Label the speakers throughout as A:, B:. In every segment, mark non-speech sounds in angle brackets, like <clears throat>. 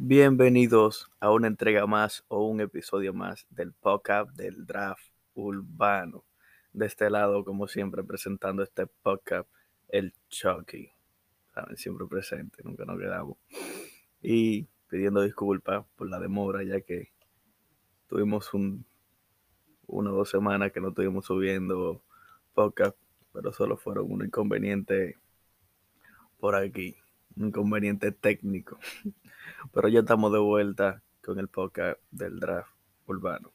A: Bienvenidos a una entrega más o un episodio más del podcast del draft urbano. De este lado, como siempre, presentando este podcast, el Chucky. Siempre presente, nunca nos quedamos. Y pidiendo disculpas por la demora, ya que tuvimos un, una o dos semanas que no estuvimos subiendo podcast, pero solo fueron un inconveniente por aquí, inconveniente técnico. Pero ya estamos de vuelta con el podcast del draft urbano.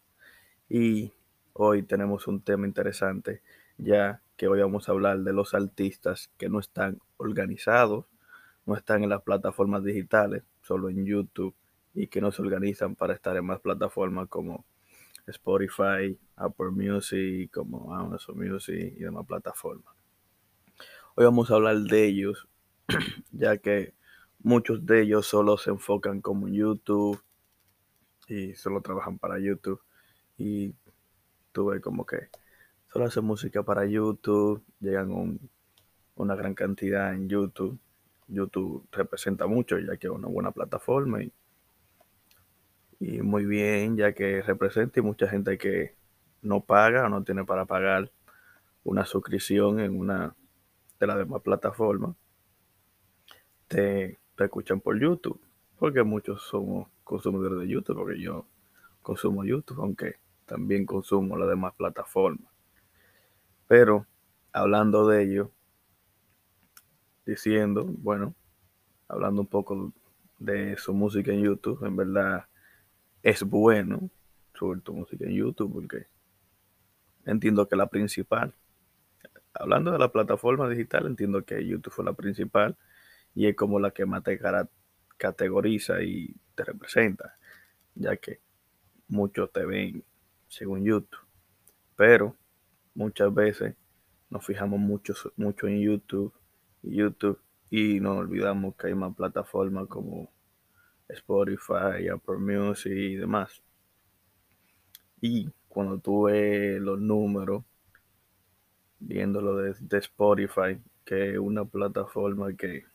A: Y hoy tenemos un tema interesante, ya que hoy vamos a hablar de los artistas que no están organizados, no están en las plataformas digitales, solo en YouTube, y que no se organizan para estar en más plataformas como Spotify, Apple Music, como Amazon Music y demás plataformas. Hoy vamos a hablar de ellos, <clears throat> ya que muchos de ellos solo se enfocan como en YouTube y solo trabajan para YouTube. Y tuve como que solo hacen música para YouTube, llegan un, una gran cantidad en YouTube. YouTube representa mucho ya que es una buena plataforma y, y muy bien ya que representa y mucha gente que no paga o no tiene para pagar una suscripción en una de las demás plataformas te, te escuchan por YouTube porque muchos somos consumidores de YouTube porque yo consumo YouTube aunque también consumo las demás plataformas. Pero hablando de ello diciendo bueno hablando un poco de su música en YouTube en verdad es bueno subir tu música en YouTube porque entiendo que la principal, hablando de la plataforma digital, entiendo que YouTube fue la principal y es como la que más te categoriza y te representa, ya que muchos te ven según YouTube, pero muchas veces nos fijamos mucho, mucho en YouTube YouTube y nos olvidamos que hay más plataformas como Spotify, Apple Music y demás. Y cuando tú ves los números, viéndolo de, Spotify, que es una plataforma que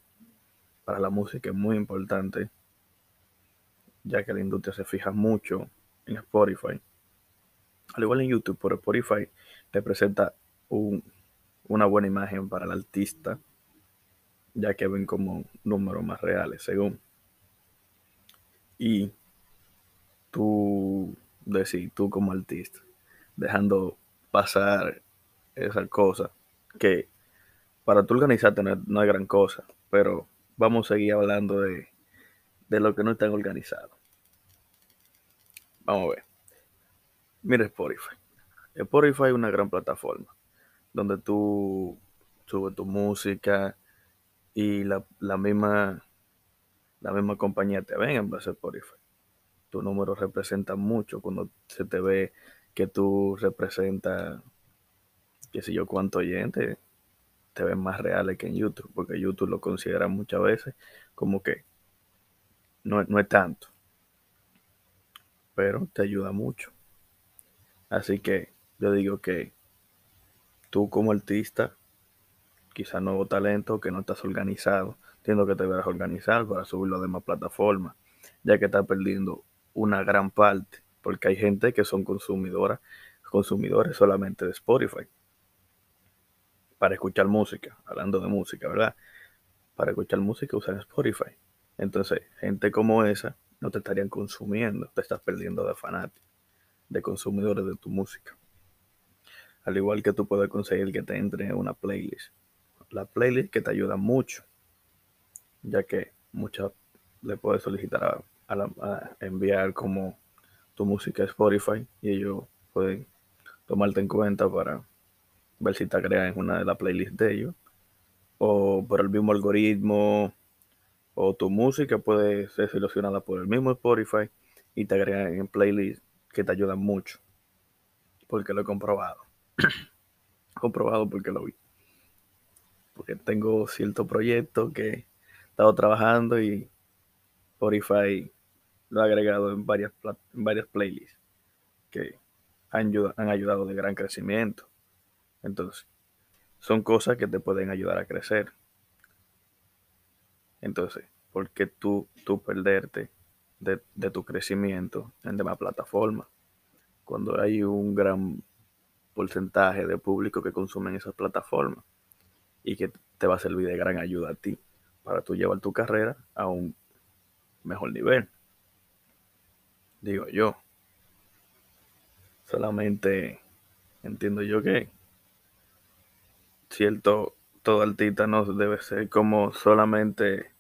A: para la música es muy importante, ya que la industria se fija mucho en Spotify. Al igual en YouTube, pero Spotify representa un, una buena imagen para el artista, ya que ven como números más reales, según. Y tú decir, tú como artista, dejando pasar esa cosa, que para tú organizarte no, hay gran cosa, pero vamos a seguir hablando de, de lo que no está organizado. Vamos a ver. Mira Spotify. Spotify es una gran plataforma donde tú subes tu música y la, la misma la misma compañía te ven en base a Spotify tu número representa mucho cuando se te ve que tú representas, qué sé yo, cuánto oyente, te ven más reales que en YouTube, porque YouTube lo considera muchas veces como que no, no es tanto, pero te ayuda mucho. Así que yo digo que tú como artista, quizá nuevo talento, que no estás organizado, entiendo que te verás organizar para subirlo a demás plataformas, ya que estás perdiendo una gran parte, porque hay gente que son consumidoras, consumidores solamente de Spotify para escuchar música, hablando de música, ¿verdad? Para escuchar música usan Spotify. Entonces, gente como esa no te estarían consumiendo, te estás perdiendo de fanáticos, de consumidores de tu música. Al igual que tú puedes conseguir que te entre en una playlist. La playlist que te ayuda mucho, ya que muchas le puedes solicitar a a, enviar como tu música a Spotify y ellos pueden tomarte en cuenta para ver si te agregan en una de las playlists de ellos. O por el mismo algoritmo o tu música puede ser seleccionada por el mismo Spotify y te agregan en playlists que te ayudan mucho. Porque lo he comprobado. <clears throat> Comprobado porque lo vi. Porque tengo cierto proyecto que he estado trabajando y Spotify lo he agregado en varias, varias playlists que han, han ayudado de gran crecimiento. Entonces, son cosas que te pueden ayudar a crecer. Entonces, ¿por qué tú, tú perderte de, de tu crecimiento en demás plataformas. Cuando hay un gran porcentaje de público que consumen esas plataformas y que te va a servir de gran ayuda a ti para tú llevar tu carrera a un mejor nivel. Digo yo. Solamente entiendo yo que cierto, todo artista no debe ser como solamente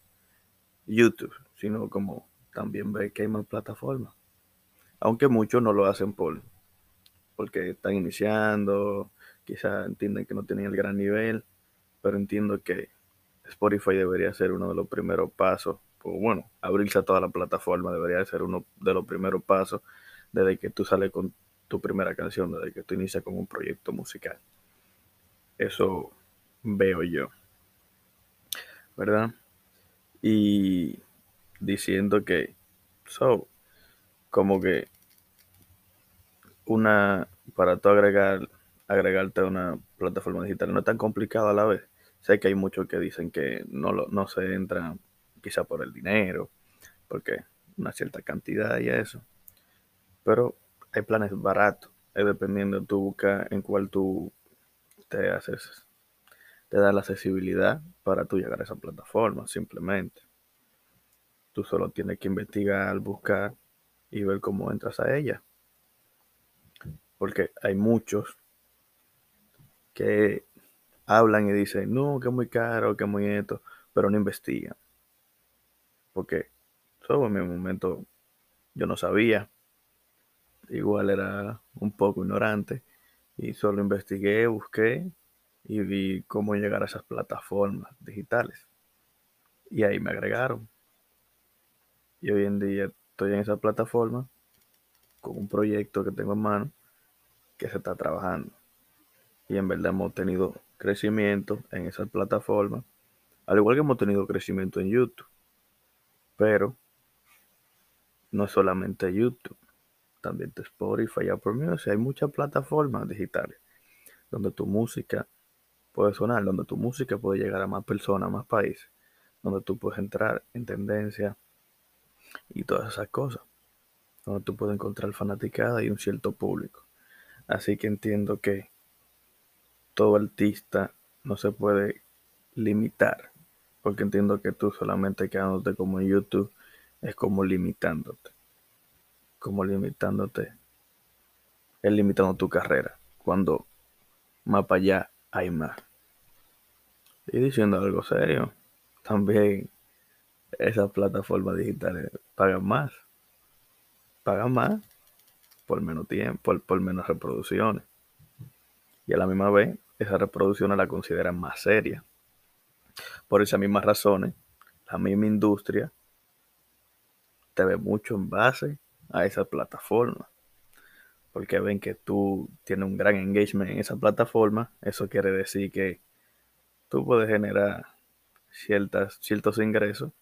A: YouTube, sino como también ver que hay más plataformas. Aunque muchos no lo hacen por porque están iniciando, quizás entienden que no tienen el gran nivel, pero entiendo que Spotify debería ser uno de los primeros pasos, pues bueno, abrirse a toda la plataforma debería ser uno de los primeros pasos desde que tú sales con tu primera canción, desde que tú inicias con un proyecto musical. Eso veo yo. ¿Verdad? Y diciendo que, so, como que una, para tú agregar, agregarte a una plataforma digital no es tan complicado a la vez. Sé que hay muchos que dicen que no, lo, no se entran quizá por el dinero, porque una cierta cantidad y eso. Pero hay planes baratos, es dependiendo, tú buscas en cuál tú te haces, te da la accesibilidad para tú llegar a esa plataforma, simplemente. Tú solo tienes que investigar, buscar y ver cómo entras a ella. Porque hay muchos que hablan y dicen, no, que es muy caro, que es muy esto, pero no investigan. Porque solo en mi momento yo no sabía. Igual era un poco ignorante y solo investigué, busqué y vi cómo llegar a esas plataformas digitales. Y ahí me agregaron. Y hoy en día estoy en esa plataforma con un proyecto que tengo en mano que se está trabajando. Y en verdad hemos tenido crecimiento en esa plataforma, al igual que hemos tenido crecimiento en YouTube. Pero no es solamente YouTube, también de Spotify, Apple Music, hay muchas plataformas digitales donde tu música puede sonar, donde tu música puede llegar a más personas, a más países, donde tú puedes entrar en tendencia y todas esas cosas, donde tú puedes encontrar fanaticada y un cierto público. Así que entiendo que todo artista no se puede limitar, porque entiendo que tú solamente quedándote como en YouTube es como limitándote, como limitándote, es limitando tu carrera, cuando más para allá hay más. Y diciendo algo serio, también esas plataformas digitales pagan más, pagan más por menos tiempo, por, menos reproducciones. Y a la misma vez, esas reproducciones la consideran más seria. Por esas mismas razones, la misma industria te ve mucho en base a esa plataforma. Porque ven que tú tienes un gran engagement en esa plataforma. Eso quiere decir que tú puedes generar ciertas, ciertos ingresos.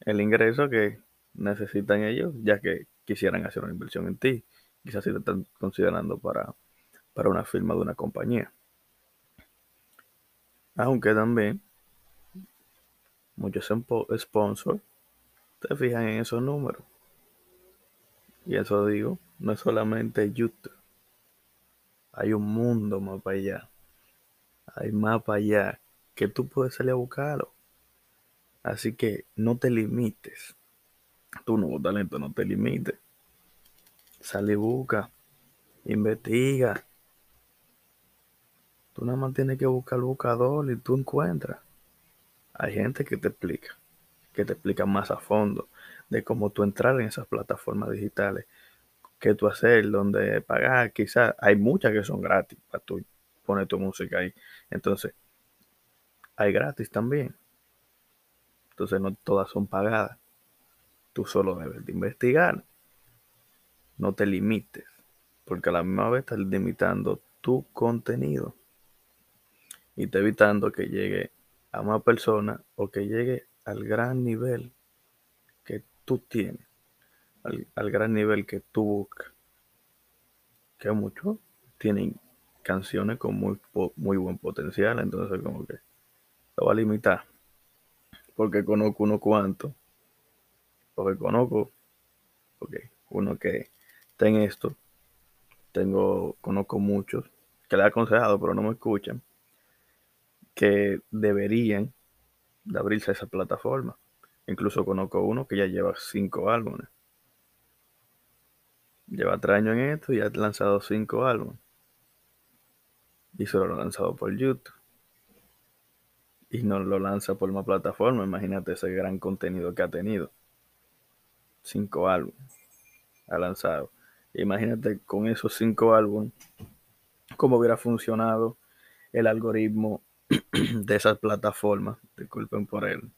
A: El ingreso que necesitan ellos, ya que quisieran hacer una inversión en ti quizás si te están considerando para, para una firma de una compañía. Aunque también muchos sponsors te fijan en esos números. Y eso digo, no es solamente YouTube. Hay un mundo más para allá. Hay más para allá que tú puedes salir a buscarlo. Así que no te limites. Tu nuevo talento no te limites. Sale y busca. Investiga. Tú nada más tienes que buscar el buscador y tú encuentras. Hay gente que te explica, que te explica más a fondo de cómo tú entrar en esas plataformas digitales, qué tú hacer, dónde pagar. Quizás hay muchas que son gratis para tú poner tu música ahí. Entonces, hay gratis también. Entonces, no todas son pagadas. Tú solo debes de investigar no te limites, porque a la misma vez estás limitando tu contenido y te evitando que llegue a más personas o que llegue al gran nivel que tú tienes, al, gran nivel que buscas. Que muchos tienen canciones con muy, muy buen potencial, entonces como que lo va a limitar. Porque conozco unos cuantos, porque conozco uno que está en esto, tengo, conozco muchos que le he aconsejado, pero no me escuchan, que deberían de abrirse a esa plataforma. Incluso conozco uno que ya lleva cinco álbumes. Lleva tres años en esto y ha lanzado cinco álbumes. Y solo lo ha lanzado por YouTube. Y no lo lanza por una plataforma. Imagínate ese gran contenido que ha tenido. Cinco álbumes ha lanzado. Imagínate con esos cinco álbumes cómo hubiera funcionado el algoritmo <clears throat> de esas plataformas. Disculpen por él.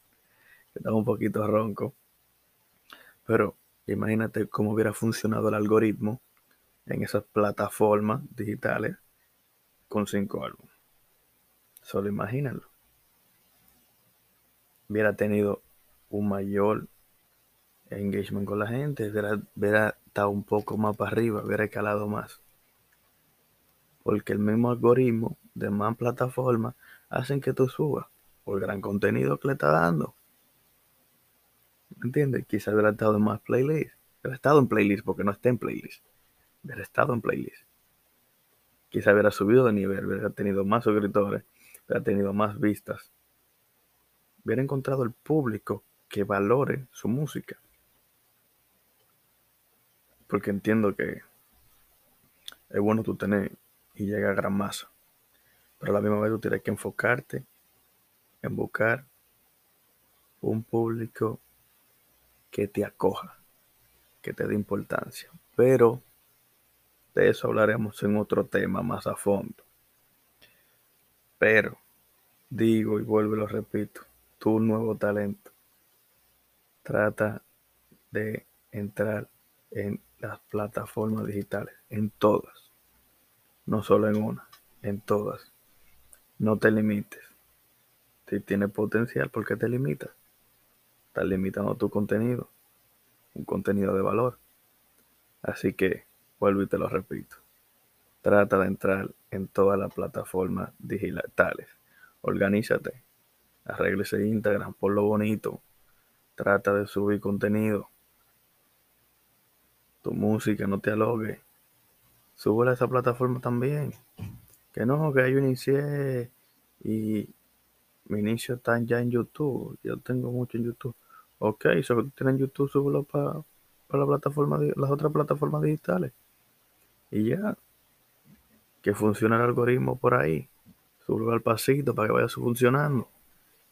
A: Estaba un poquito ronco. Pero imagínate cómo hubiera funcionado el algoritmo en esas plataformas digitales con cinco álbumes. Solo imagínenlo. Hubiera tenido un mayor engagement con la gente, hubiera, hubiera estado un poco más para arriba, hubiera escalado más. Porque el mismo algoritmo de más plataformas hacen que tú subas por el gran contenido que le está dando. ¿Me entiendes? Quizás hubiera estado en más playlists. Hubiera estado en playlist porque no está en playlist. Hubiera estado en playlist. Quizás hubiera subido de nivel, hubiera tenido más suscriptores, hubiera tenido más vistas. Hubiera encontrado el público que valore su música. Porque entiendo que es bueno tú tener y llegar a gran masa. Pero a la misma vez tú tienes que enfocarte en buscar un público que te acoja, que te dé importancia. Pero de eso hablaremos en otro tema más a fondo. Pero digo y vuelvo y lo repito, tu nuevo talento trata de entrar en las plataformas digitales, en todas, no solo en una, en todas. No te limites. Si tienes potencial, ¿por qué te limitas? Estás limitando tu contenido, un contenido de valor. Así que, vuelvo y te lo repito. Trata de entrar en todas las plataformas digitales. Organízate. Arréglese Instagram, por lo bonito. Trata de subir contenido. Tu música, no te alogue. Súbela a esa plataforma también. Que no, que yo inicié y mi inicio está ya en YouTube. Yo tengo mucho en YouTube. Ok, si tú tienes YouTube, súbelo para la plataforma, las otras plataformas digitales. Y ya. Que funcione el algoritmo por ahí. Súbelo al pasito para que vaya funcionando.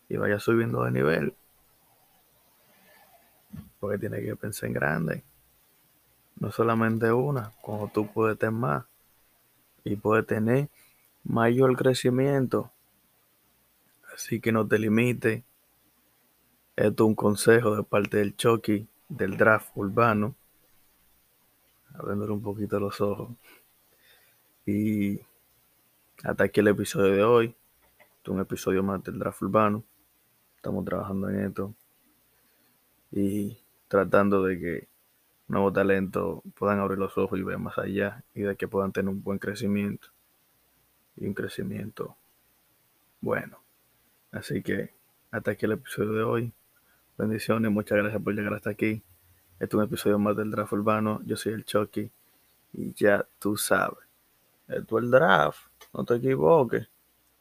A: Y vaya subiendo de nivel. Porque tiene que pensar en grande. No solamente una, cuando tú puedes tener más. Y puedes tener mayor crecimiento. Así que no te limites. Esto es un consejo de parte del Chucky del draft urbano. Abriéndole un poquito los ojos. Y hasta aquí el episodio de hoy. Este es un episodio más del draft urbano. Estamos trabajando en esto. Y tratando de que nuevos talentos puedan abrir los ojos y ver más allá. Y de que puedan tener un buen crecimiento y un crecimiento bueno. Así que hasta aquí el episodio de hoy. Bendiciones, muchas gracias por llegar hasta aquí. Este es un episodio más del draft urbano. Yo soy el Chucky y ya tú sabes. Esto es el draft, no te equivoques.